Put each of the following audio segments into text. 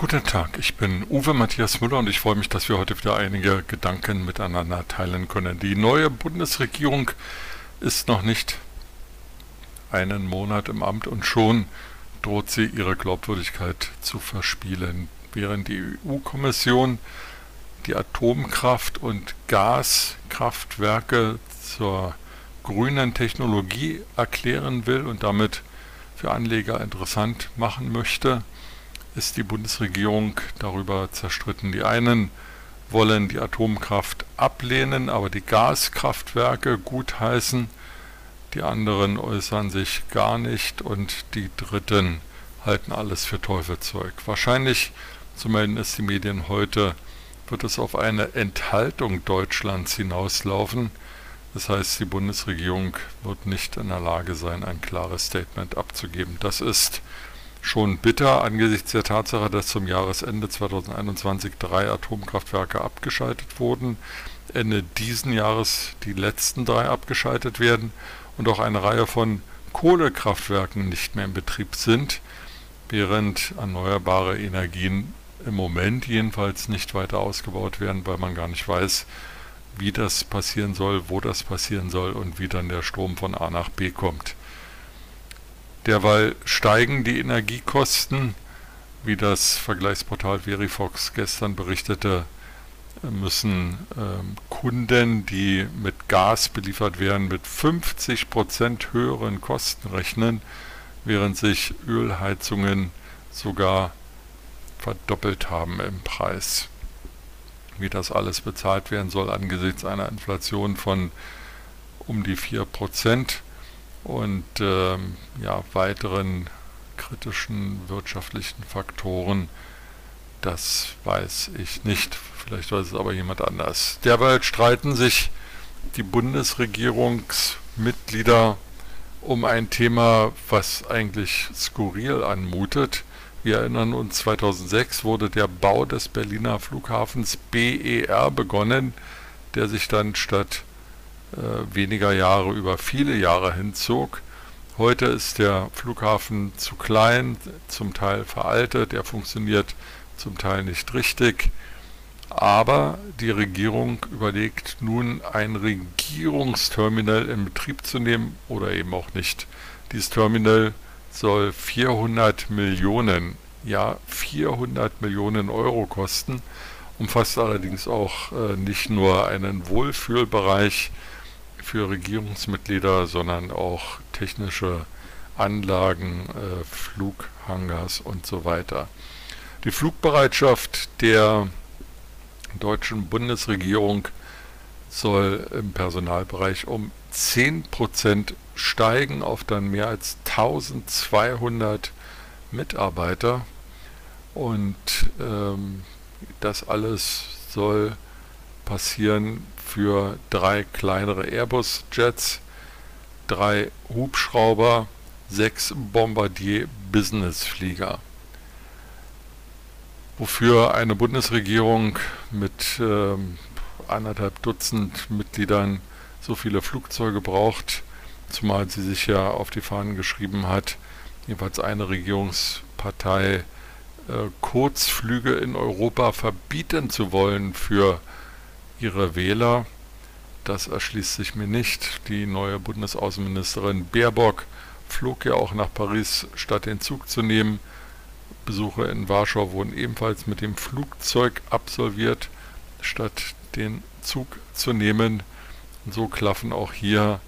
Guten Tag, ich bin Uwe Matthias Müller und ich freue mich, dass wir heute wieder einige Gedanken miteinander teilen können. Die neue Bundesregierung ist noch nicht einen Monat im Amt und schon droht sie ihre Glaubwürdigkeit zu verspielen. Während die EU-Kommission die Atomkraft- und Gaskraftwerke zur grünen Technologie erklären will und damit für Anleger interessant machen möchte, ist die Bundesregierung darüber zerstritten. Die einen wollen die Atomkraft ablehnen, aber die Gaskraftwerke gutheißen. Die anderen äußern sich gar nicht und die Dritten halten alles für Teufelzeug. Wahrscheinlich, so melden es die Medien heute, wird es auf eine Enthaltung Deutschlands hinauslaufen. Das heißt, die Bundesregierung wird nicht in der Lage sein, ein klares Statement abzugeben. Das ist schon bitter angesichts der Tatsache, dass zum Jahresende 2021 drei Atomkraftwerke abgeschaltet wurden, Ende diesen Jahres die letzten drei abgeschaltet werden und auch eine Reihe von Kohlekraftwerken nicht mehr in Betrieb sind, während erneuerbare Energien im Moment jedenfalls nicht weiter ausgebaut werden, weil man gar nicht weiß, wie das passieren soll, wo das passieren soll und wie dann der Strom von A nach B kommt. Derweil steigen die Energiekosten, wie das Vergleichsportal Verifox gestern berichtete, müssen ähm, Kunden, die mit Gas beliefert werden, mit 50% höheren Kosten rechnen, während sich Ölheizungen sogar verdoppelt haben im Preis. Wie das alles bezahlt werden soll angesichts einer Inflation von um die 4% und ähm, ja, weiteren kritischen wirtschaftlichen Faktoren, das weiß ich nicht. Vielleicht weiß es aber jemand anders. Derweil streiten sich die Bundesregierungsmitglieder um ein Thema, was eigentlich skurril anmutet. Wir erinnern uns, 2006 wurde der Bau des Berliner Flughafens BER begonnen, der sich dann statt weniger Jahre über viele Jahre hinzog. Heute ist der Flughafen zu klein, zum Teil veraltet, er funktioniert zum Teil nicht richtig. Aber die Regierung überlegt nun ein Regierungsterminal in Betrieb zu nehmen oder eben auch nicht. Dieses Terminal soll 400 Millionen, ja 400 Millionen Euro kosten, umfasst allerdings auch äh, nicht nur einen Wohlfühlbereich für Regierungsmitglieder, sondern auch technische Anlagen, äh, Flughangars und so weiter. Die Flugbereitschaft der deutschen Bundesregierung soll im Personalbereich um 10% steigen auf dann mehr als 1200 Mitarbeiter und ähm, das alles soll passieren für drei kleinere Airbus-Jets, drei Hubschrauber, sechs Bombardier-Business-Flieger. Wofür eine Bundesregierung mit ähm, anderthalb Dutzend Mitgliedern so viele Flugzeuge braucht, zumal sie sich ja auf die Fahnen geschrieben hat, jedenfalls eine Regierungspartei, äh, Kurzflüge in Europa verbieten zu wollen für ihre Wähler. Das erschließt sich mir nicht. Die neue Bundesaußenministerin Baerbock flog ja auch nach Paris, statt den Zug zu nehmen. Besuche in Warschau wurden ebenfalls mit dem Flugzeug absolviert, statt den Zug zu nehmen. Und so klaffen auch hier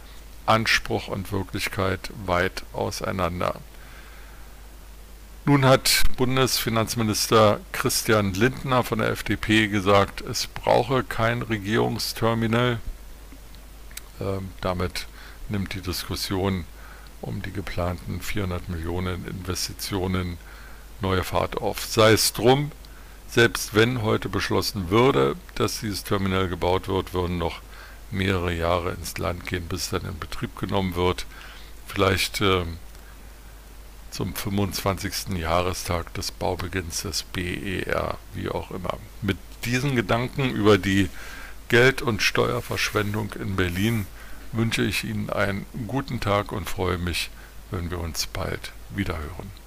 Anspruch und Wirklichkeit weit auseinander. Nun hat Bundesfinanzminister Christian Lindner von der FDP gesagt, es brauche kein Regierungsterminal. Ähm, damit nimmt die Diskussion um die geplanten 400 Millionen Investitionen neue Fahrt auf. Sei es drum, selbst wenn heute beschlossen würde, dass dieses Terminal gebaut wird, würden noch mehrere Jahre ins Land gehen, bis dann in Betrieb genommen wird. Vielleicht äh, zum 25. Jahrestag des Baubeginns des BER, wie auch immer. Mit diesen Gedanken über die Geld- und Steuerverschwendung in Berlin wünsche ich Ihnen einen guten Tag und freue mich, wenn wir uns bald wiederhören.